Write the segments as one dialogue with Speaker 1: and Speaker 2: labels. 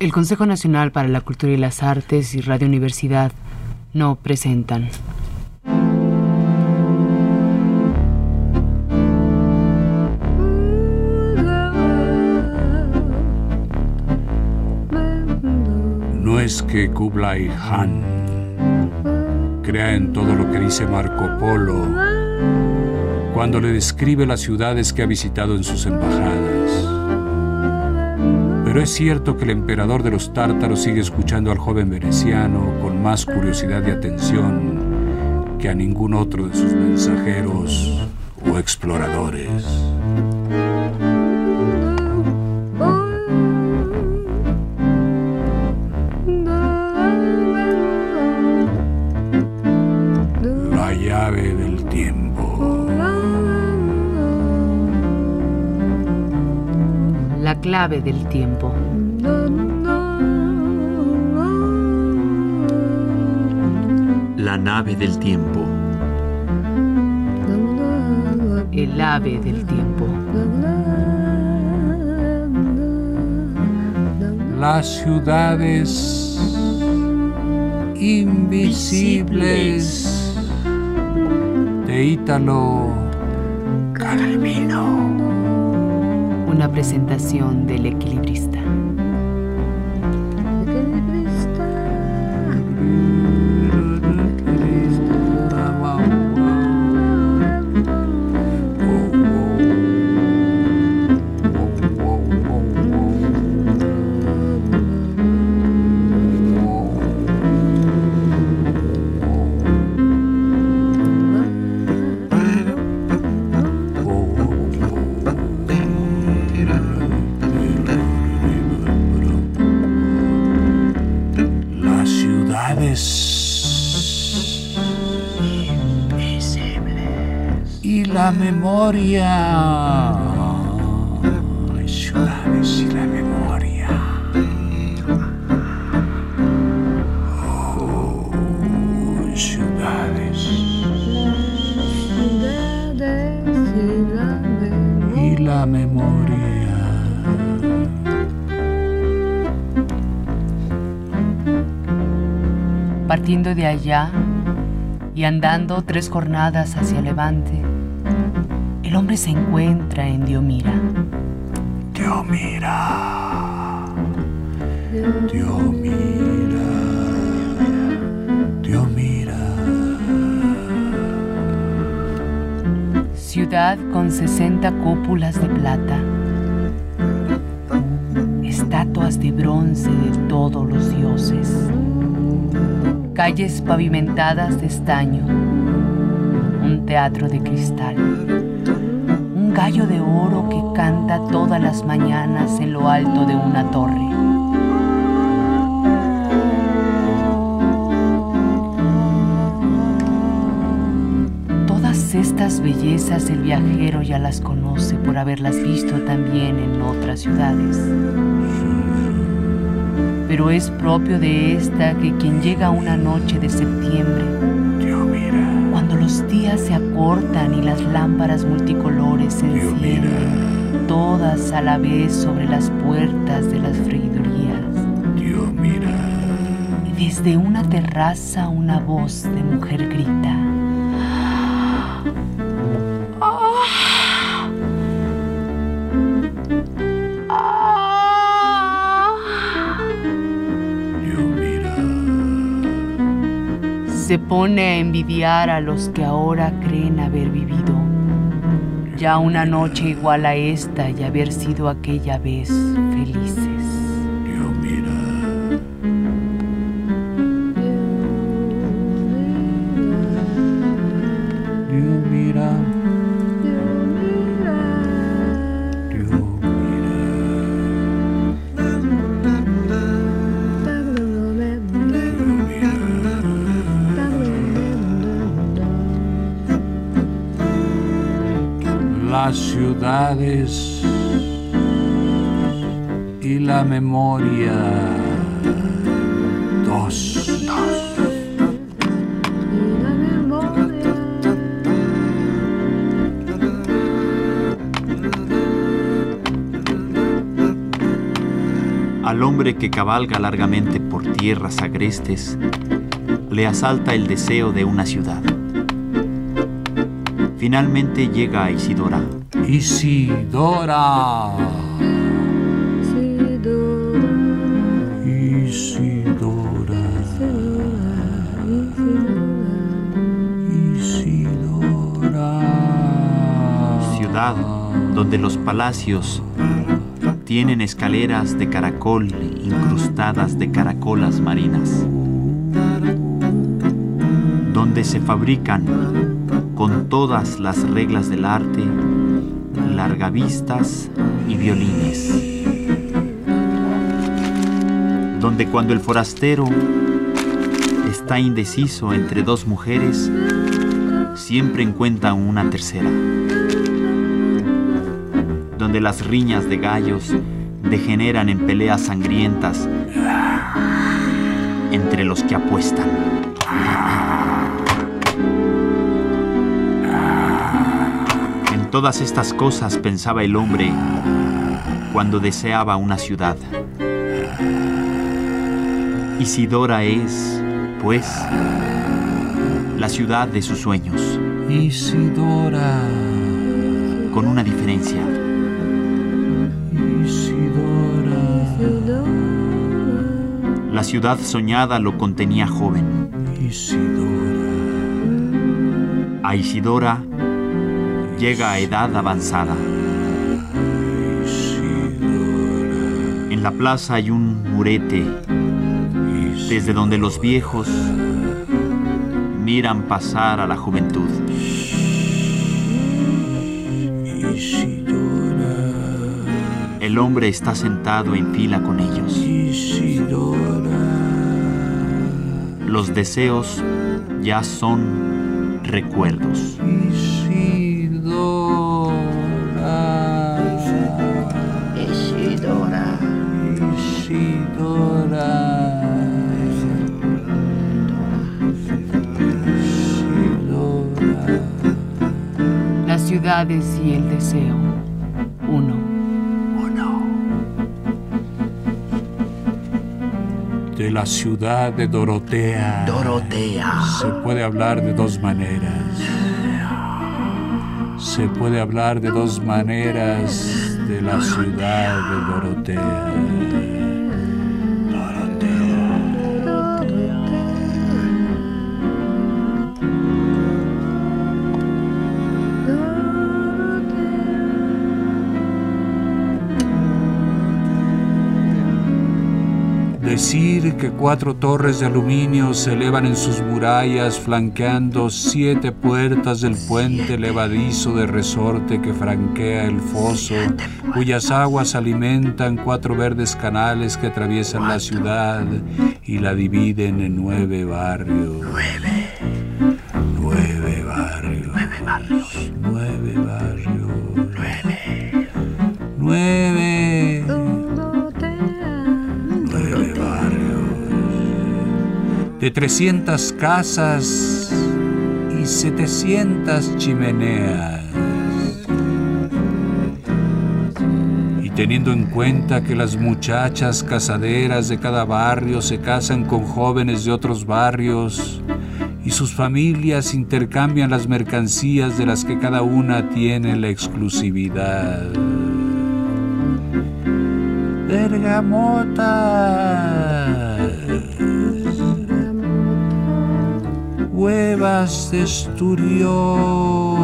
Speaker 1: El Consejo Nacional para la Cultura y las Artes y Radio Universidad no presentan.
Speaker 2: No es que Kublai Han crea en todo lo que dice Marco Polo cuando le describe las ciudades que ha visitado en sus embajadas pero es cierto que el emperador de los tártaros sigue escuchando al joven veneciano con más curiosidad y atención que a ningún otro de sus mensajeros o exploradores. La
Speaker 1: clave del tiempo.
Speaker 3: La nave del tiempo.
Speaker 1: El ave del tiempo.
Speaker 2: Las ciudades invisibles de Ítalo Calvino.
Speaker 1: Una presentación del equilibrista.
Speaker 2: Memoria. Ciudades y la memoria. Oh, ciudades y la memoria.
Speaker 1: Partiendo de allá y andando tres jornadas hacia levante, hombre se encuentra en Diomira.
Speaker 2: Dios mira. Dios mira. Dios mira.
Speaker 1: Ciudad con 60 cúpulas de plata. Estatuas de bronce de todos los dioses. Calles pavimentadas de estaño. Un teatro de cristal. Un gallo de oro que canta todas las mañanas en lo alto de una torre. Todas estas bellezas el viajero ya las conoce por haberlas visto también en otras ciudades. Pero es propio de esta que quien llega una noche de septiembre, los días se acortan y las lámparas multicolores se encienden, todas a la vez sobre las puertas de las freidurías,
Speaker 2: Dios mira.
Speaker 1: y desde una terraza una voz de mujer grita. Se pone a envidiar a los que ahora creen haber vivido ya una noche igual a esta y haber sido aquella vez felices.
Speaker 2: Y la memoria. Dos.
Speaker 3: Al hombre que cabalga largamente por tierras agrestes, le asalta el deseo de una ciudad. Finalmente llega a Isidora.
Speaker 2: Isidora. Isidora. Isidora.
Speaker 3: Ciudad donde los palacios tienen escaleras de caracol incrustadas de caracolas marinas, donde se fabrican con todas las reglas del arte largavistas y violines, donde cuando el forastero está indeciso entre dos mujeres, siempre encuentra una tercera donde las riñas de gallos degeneran en peleas sangrientas entre los que apuestan. En todas estas cosas pensaba el hombre cuando deseaba una ciudad. Isidora es, pues, la ciudad de sus sueños.
Speaker 2: Isidora.
Speaker 3: Con una diferencia. La ciudad soñada lo contenía joven.
Speaker 2: Isidora.
Speaker 3: A Isidora llega a edad avanzada. En la plaza hay un murete desde donde los viejos miran pasar a la juventud. El hombre está sentado en fila con ellos. Los deseos ya son recuerdos.
Speaker 1: Y el deseo. Uno.
Speaker 2: De la ciudad de Dorotea.
Speaker 4: Dorotea.
Speaker 2: Se puede hablar de dos maneras. Se puede hablar de dos maneras de la ciudad de Dorotea. Decir que cuatro torres de aluminio se elevan en sus murallas flanqueando siete puertas del puente levadizo de resorte que franquea el foso, cuyas aguas alimentan cuatro verdes canales que atraviesan la ciudad y la dividen en nueve barrios. Nueve. Nueve barrios. Nueve barrios. Nueve barrios. Nueve. De 300 casas y 700 chimeneas. Y teniendo en cuenta que las muchachas casaderas de cada barrio se casan con jóvenes de otros barrios y sus familias intercambian las mercancías de las que cada una tiene la exclusividad. Bergamotas, huevas de esturión,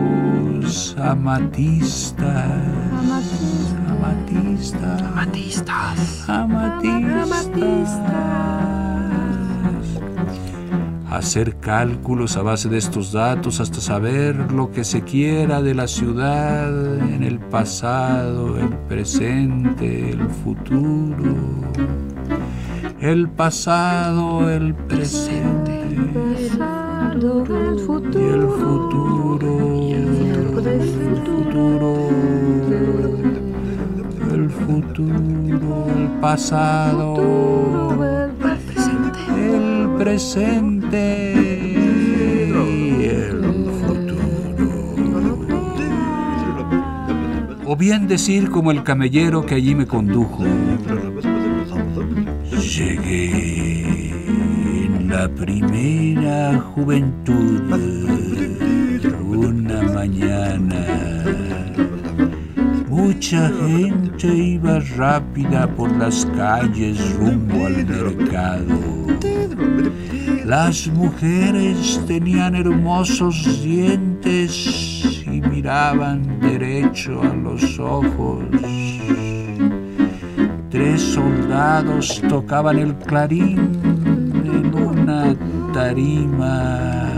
Speaker 2: astrolabios, amatistas, amatistas,
Speaker 4: Amatistas.
Speaker 2: amatistas. Hacer cálculos a base de estos datos hasta saber lo que se quiera de la ciudad en el pasado, el presente, el futuro. El pasado, el presente y el futuro. El futuro. El futuro, el pasado, el presente presente O bien decir como el camellero que allí me condujo. Llegué en la primera juventud, una mañana. Mucha gente iba rápida por las calles rumbo al mercado. Las mujeres tenían hermosos dientes y miraban derecho a los ojos. Tres soldados tocaban el clarín en una tarima.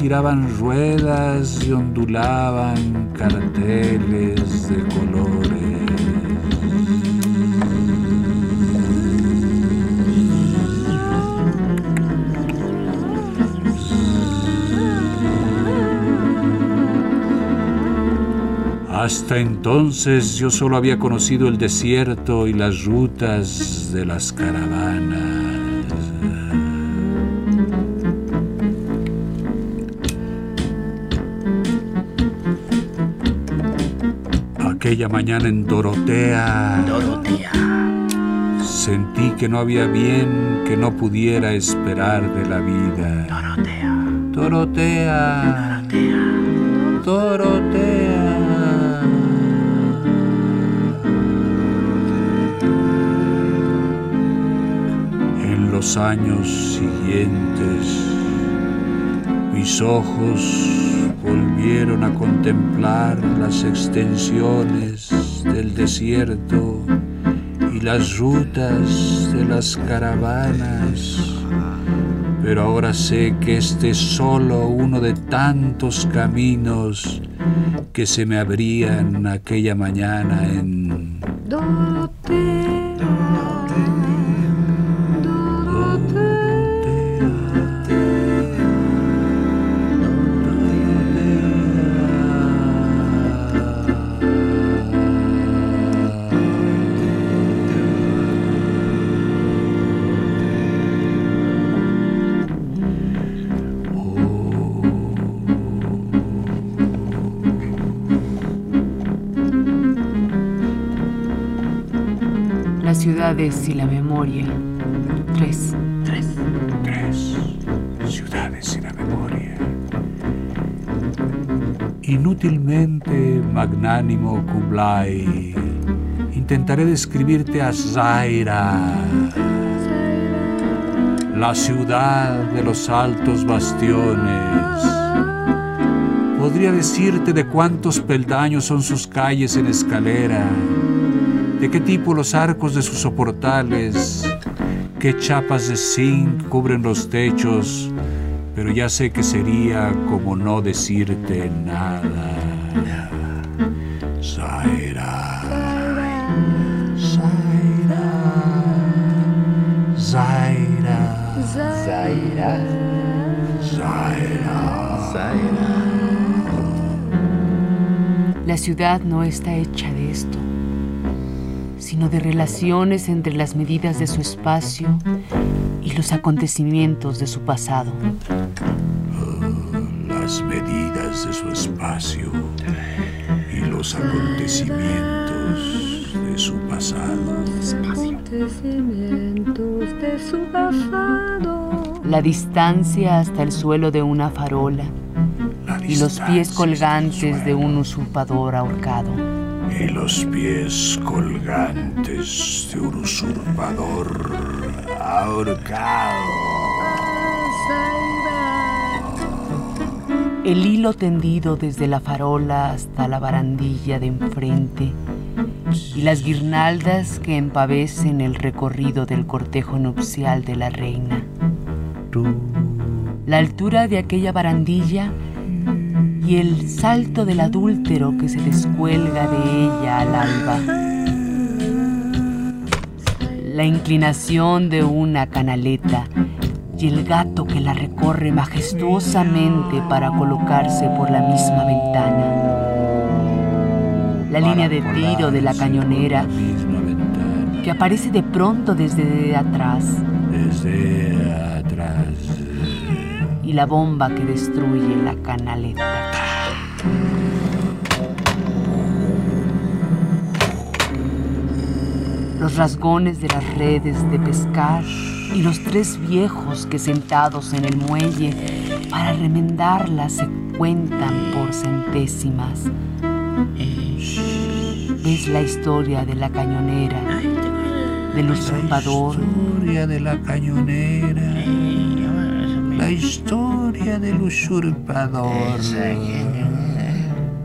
Speaker 2: Giraban ruedas y ondulaban carteles de colores. Hasta entonces yo solo había conocido el desierto y las rutas de las caravanas. Aquella mañana en Dorotea
Speaker 4: Dorotea.
Speaker 2: sentí que no había bien que no pudiera esperar de la vida.
Speaker 4: Dorotea.
Speaker 2: Dorotea. Dorotea. En los años siguientes, mis ojos a contemplar las extensiones del desierto y las rutas de las caravanas. Pero ahora sé que este es solo uno de tantos caminos que se me abrían aquella mañana en
Speaker 1: ciudades y la memoria. 3.
Speaker 4: Tres.
Speaker 2: Tres ciudades y la memoria. Inútilmente magnánimo Kublai, intentaré describirte a Zaira, la ciudad de los altos bastiones. Podría decirte de cuántos peldaños son sus calles en escalera, de qué tipo los arcos de sus soportales, qué chapas de zinc cubren los techos, pero ya sé que sería como no decirte nada. Zaira, Zaira, Zaira,
Speaker 4: Zaira.
Speaker 2: Zaira.
Speaker 4: Zaira.
Speaker 1: La ciudad no está hecha sino de relaciones entre las medidas de su espacio y los acontecimientos de su pasado.
Speaker 2: las medidas de su espacio y los acontecimientos de su pasado.
Speaker 5: acontecimientos de su pasado.
Speaker 1: La distancia hasta el suelo de una farola
Speaker 2: La
Speaker 1: y los pies colgantes de un usurpador ahorcado.
Speaker 2: Y los pies colgantes de un usurpador ahorcado.
Speaker 1: El hilo tendido desde la farola hasta la barandilla de enfrente y las guirnaldas que empavecen el recorrido del cortejo nupcial de la reina.
Speaker 2: Tú,
Speaker 1: La altura de aquella barandilla y el salto del adúltero que se descuelga de ella al alba. la inclinación de una canaleta y el gato que la recorre majestuosamente para colocarse por la misma ventana. La línea de tiro de la cañonera que aparece de pronto desde atrás
Speaker 2: Desde atrás.
Speaker 1: Y la bomba que destruye la canaleta. Los rasgones de las redes de pescar y los tres viejos que sentados en el muelle para remendarlas se cuentan por centésimas. Ves la historia de la cañonera, del usurpador,
Speaker 2: historia de la cañonera. La historia del usurpador.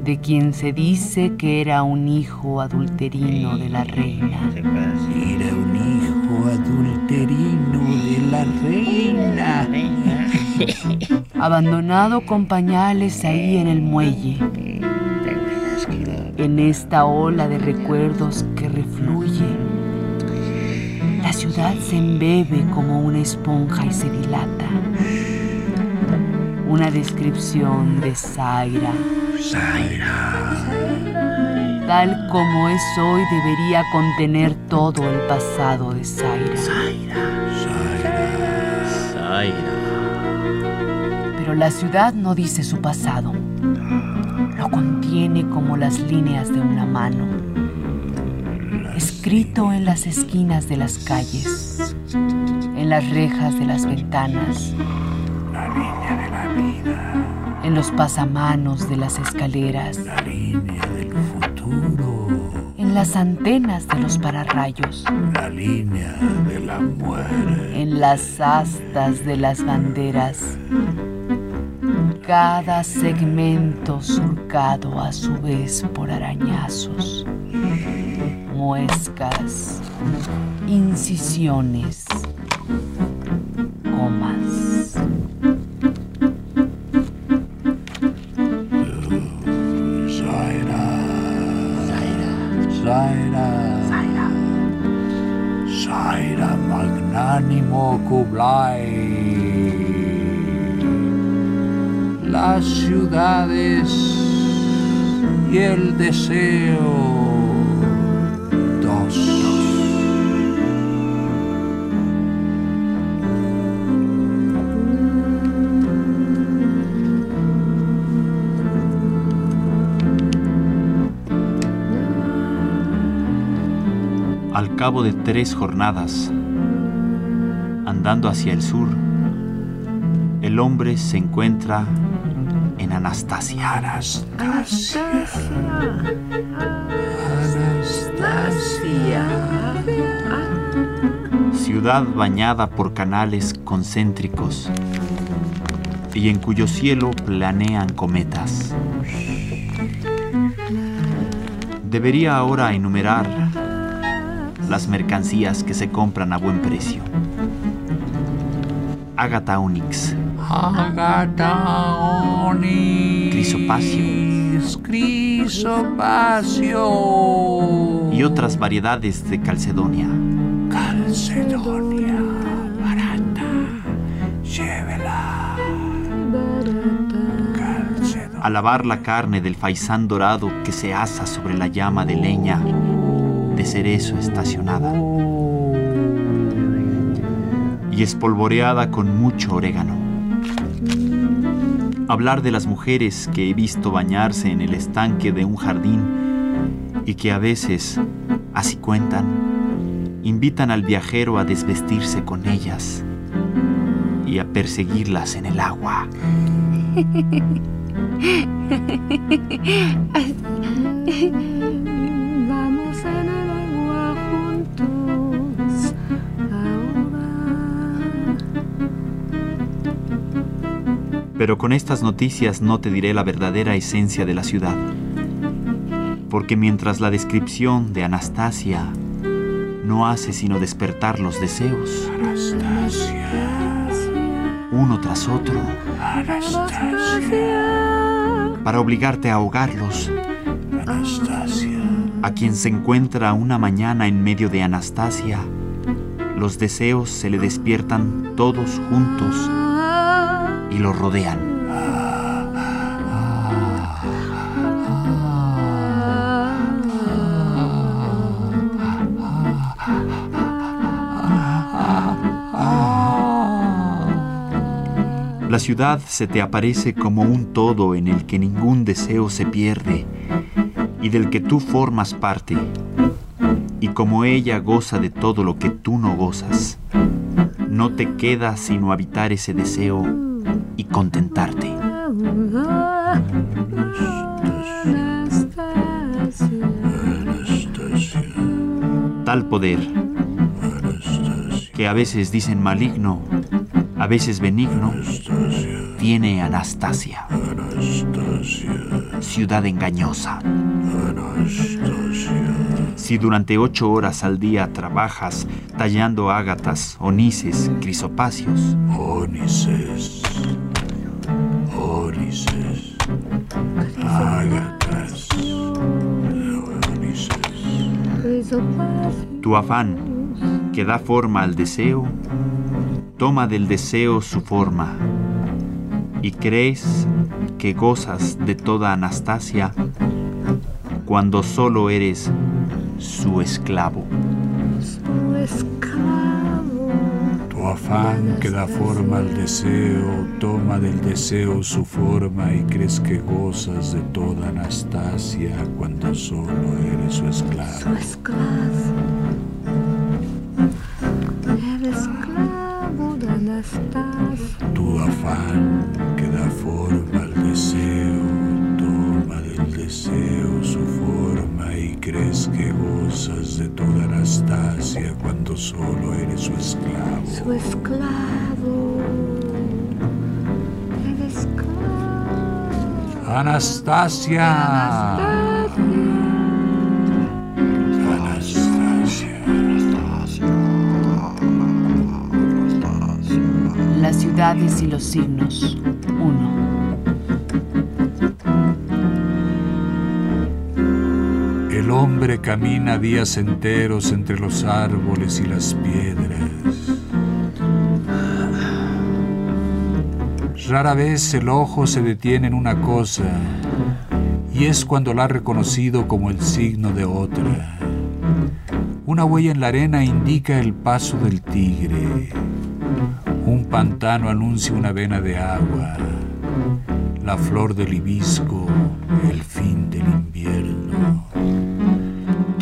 Speaker 1: de quien se dice que era un hijo adulterino de la reina.
Speaker 2: Era un hijo adulterino de la reina.
Speaker 1: abandonado con pañales ahí en el muelle, en esta ola de recuerdos que refluye. La ciudad se embebe como una esponja y se dilata. Una descripción de Zaira. Tal como es hoy debería contener todo el pasado de Zaira. Pero la ciudad no dice su pasado. Lo contiene como las líneas de una mano. Escrito en las esquinas de las calles, en las rejas de las ventanas,
Speaker 2: La línea de.
Speaker 1: En los pasamanos de las escaleras,
Speaker 2: La línea del futuro.
Speaker 1: en las antenas de los pararrayos,
Speaker 2: La línea de la muerte.
Speaker 1: en las astas de las banderas. Cada segmento surcado a su vez por arañazos, muescas, incisiones,
Speaker 2: Las ciudades y el deseo.
Speaker 3: Al cabo de tres jornadas, andando hacia el sur, el hombre se encuentra en Anastasia.
Speaker 2: Anastasia.
Speaker 3: ciudad bañada por canales concéntricos y en cuyo cielo planean cometas. Debería ahora enumerar las mercancías que se compran a buen precio. Ágata Onyx,
Speaker 2: Agata Onyx.
Speaker 3: Crisopacio.
Speaker 2: Crisopacio.
Speaker 3: y otras variedades de Calcedonia.
Speaker 2: Calcedonia. Barata. Llévela. Calcedonia.
Speaker 3: A lavar la carne del faisán dorado que se asa sobre la llama de leña de cerezo estacionada y espolvoreada con mucho orégano. Hablar de las mujeres que he visto bañarse en el estanque de un jardín y que a veces, así cuentan, invitan al viajero a desvestirse con ellas y a perseguirlas en el agua. Pero con estas noticias no te diré la verdadera esencia de la ciudad. Porque mientras la descripción de Anastasia no hace sino despertar los deseos,
Speaker 2: Anastasia.
Speaker 3: uno tras otro,
Speaker 2: Anastasia.
Speaker 3: para obligarte a ahogarlos,
Speaker 2: Anastasia.
Speaker 3: a quien se encuentra una mañana en medio de Anastasia, Los deseos se le despiertan todos juntos y lo rodean. La ciudad se te aparece como un todo en el que ningún deseo se pierde y del que tú formas parte. Y como ella goza de todo lo que tú no gozas, no te queda sino habitar ese deseo y contentarte. Tal poder, que a veces dicen maligno, a veces benigno, tiene Anastasia, ciudad engañosa. Si durante ocho horas al día trabajas tallando ágatas, onices, crisopáceos, Tu afán, que da forma al deseo, toma del deseo su forma, y crees que gozas de toda Anastasia cuando solo eres su esclavo.
Speaker 2: Afán que da forma al deseo, toma del deseo su forma y crees que gozas de toda Anastasia cuando solo eres su esclavo. Tu cuando solo eres su esclavo.
Speaker 5: Su esclavo. El esclavo.
Speaker 2: Anastasia. Anastasia.
Speaker 1: Las ciudades y los signos. 1.
Speaker 2: Camina días enteros entre los árboles y las piedras. Rara vez el ojo se detiene en una cosa y es cuando la ha reconocido como el signo de otra. Una huella en la arena indica el paso del tigre. Un pantano anuncia una vena de agua. La flor del hibisco, el fin del invierno.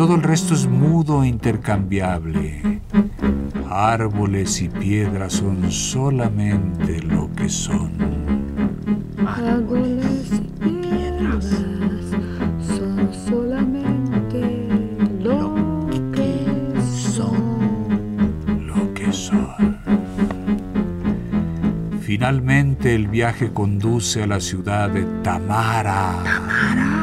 Speaker 2: Todo el resto es mudo e intercambiable. Árboles y piedras son solamente lo que son.
Speaker 5: Árboles y piedras son solamente lo que son.
Speaker 2: Lo que son. Finalmente el viaje conduce a la ciudad de Tamara.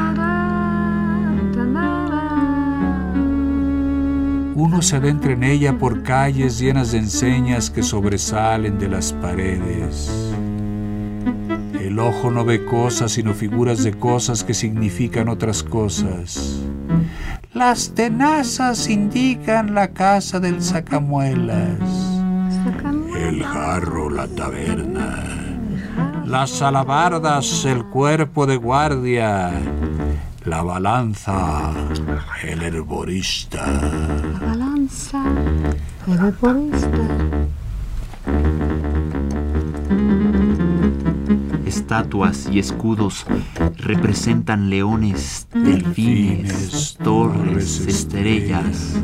Speaker 2: Uno se adentra en ella por calles llenas de enseñas que sobresalen de las paredes. El ojo no ve cosas sino figuras de cosas que significan otras cosas. Las tenazas indican la casa del sacamuelas. El jarro, la taberna. Las alabardas, el cuerpo de guardia. La balanza, el herborista.
Speaker 3: Estatuas y escudos representan leones, delfines, torres, estrellas,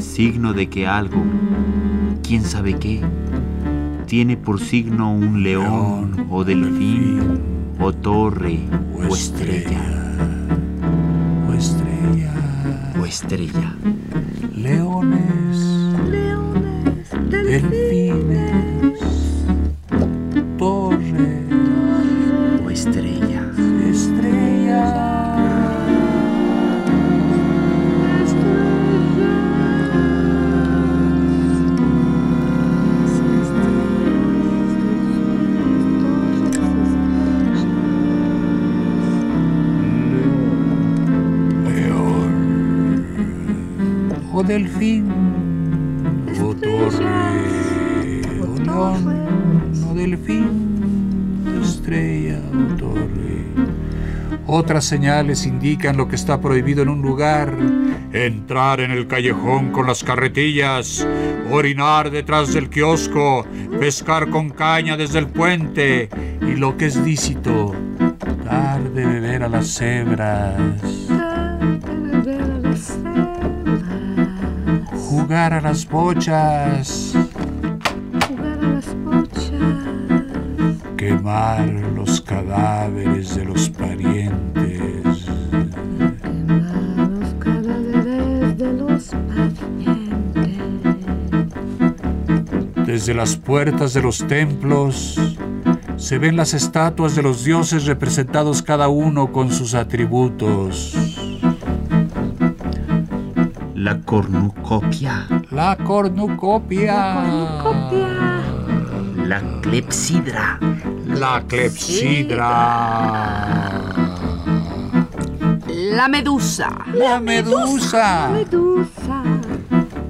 Speaker 3: signo de que algo, quién sabe qué, tiene por signo un león o delfín o torre o estrella
Speaker 2: O estrella.
Speaker 3: o estrella.
Speaker 2: Leones, delfín. O torre, o león, o delfín, estrella o torre. Otras señales indican lo que está prohibido en un lugar. Entrar en el callejón con las carretillas, orinar detrás del kiosco, pescar con caña desde el puente y lo que es lícito, dar de beber a las cebras, jugar a las bochas,
Speaker 5: Jugar a las bochas.
Speaker 2: quemar los cadáveres de los parientes.
Speaker 5: Quemar los cadáveres de los parientes.
Speaker 2: Desde las puertas de los templos se ven las estatuas de los dioses representados cada uno con sus atributos.
Speaker 3: La cornucopia,
Speaker 2: La cornucopia.
Speaker 3: la clepsidra,
Speaker 2: La clepsidra.
Speaker 1: La medusa.
Speaker 2: La medusa.
Speaker 5: Medusa.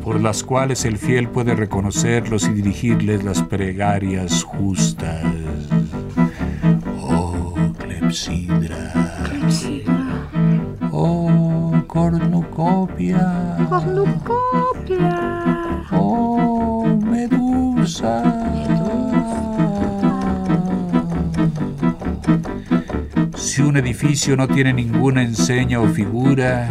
Speaker 2: Por las cuales el fiel puede reconocerlos y dirigirles las plegarias justas. Cornucopia.
Speaker 5: Cornucopia.
Speaker 2: Oh, medusa. Si un edificio no tiene ninguna enseña o figura,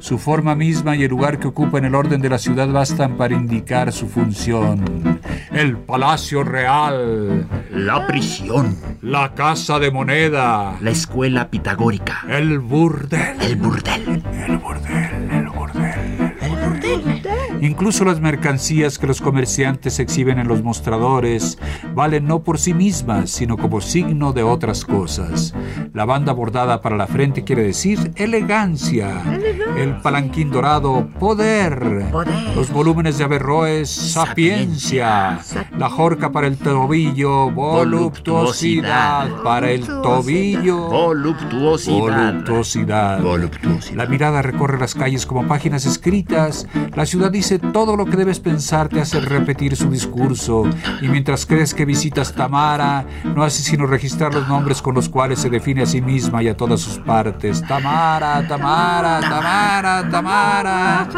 Speaker 2: su forma misma y el lugar que ocupa en el orden de la ciudad bastan para indicar su función. El palacio real,
Speaker 3: la prisión,
Speaker 2: la casa de moneda,
Speaker 3: la escuela pitagórica,
Speaker 2: el burdel,
Speaker 3: el burdel,
Speaker 2: el Incluso las mercancías que los comerciantes exhiben en los mostradores valen no por sí mismas, sino como signo de otras cosas. La banda bordada para la frente quiere decir elegancia. El palanquín dorado, poder. Los volúmenes de Averroes, sapiencia. La jorca para el tobillo, voluptuosidad. Para el tobillo,
Speaker 3: voluptuosidad,
Speaker 2: voluptuosidad.
Speaker 3: voluptuosidad.
Speaker 2: La mirada recorre las calles como páginas escritas. La ciudad dice todo lo que debes pensar, te hace repetir su discurso. Y mientras crees que visitas Tamara, no hace sino registrar los nombres con los cuales se define a sí misma y a todas sus partes. Tamara, Tamara, Tamara, Tamara.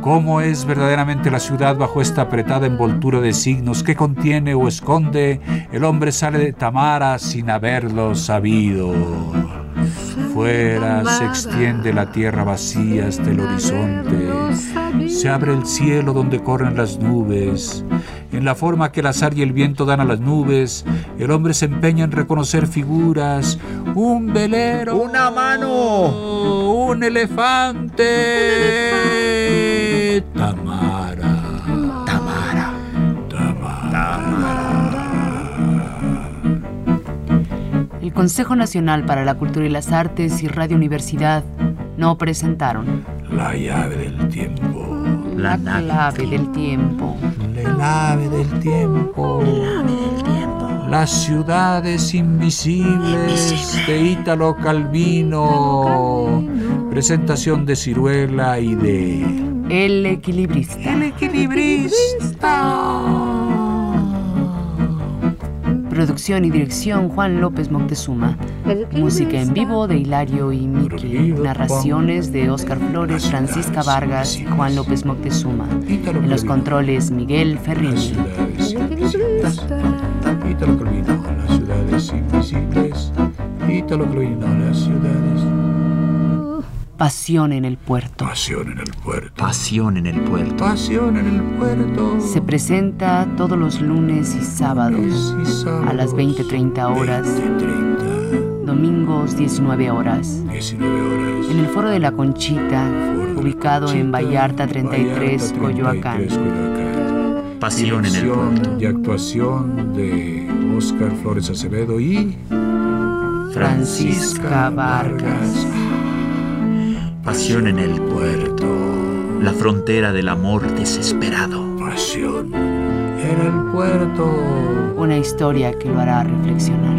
Speaker 2: ¿Cómo es verdaderamente la ciudad bajo esta apretada envoltura de signos que contiene o esconde? El hombre sale de Tamara sin haberlo sabido. Fuera se extiende la tierra vacía hasta el horizonte. Se abre el cielo donde corren las nubes. En la forma que el azar y el viento dan a las nubes, el hombre se empeña en reconocer figuras. Un velero.
Speaker 3: Una mano.
Speaker 2: Un elefante.
Speaker 1: Consejo Nacional para la Cultura y las Artes y Radio Universidad no presentaron
Speaker 2: La llave del tiempo.
Speaker 3: la
Speaker 1: la
Speaker 3: nave
Speaker 1: clave del tiempo.
Speaker 2: La llave del tiempo. Las ciudades invisibles de Ítalo Calvino. Presentación de Ciruela y de.
Speaker 1: El equilibrista. Producción y dirección Juan López Moctezuma. Música en vivo de Hilario y Miki. Narraciones de Óscar Flores, Francisca Vargas y Juan López Moctezuma. En los controles Miguel Ferrini. Pasión en el puerto.
Speaker 2: Pasión en el puerto.
Speaker 3: pasión en el puerto.
Speaker 2: Pasión en el puerto.
Speaker 1: Se presenta todos los lunes y sábados.
Speaker 2: Y sábados,
Speaker 1: a las 20:30 horas.
Speaker 2: 20:30,
Speaker 1: Domingos 19 horas.
Speaker 2: 19 horas.
Speaker 1: En el Foro de la Conchita,
Speaker 2: Foro
Speaker 1: ubicado en
Speaker 2: Conchita,
Speaker 1: Vallarta 33,
Speaker 2: Vallarta
Speaker 1: Coyoacán.
Speaker 2: 33, Coyoacán.
Speaker 3: Pasión en el puerto.
Speaker 2: y actuación de Óscar Flores Acevedo y
Speaker 1: Francisca Vargas.
Speaker 3: Pasión en el puerto. La frontera del amor desesperado.
Speaker 2: Pasión en el puerto.
Speaker 1: Una historia que lo hará reflexionar.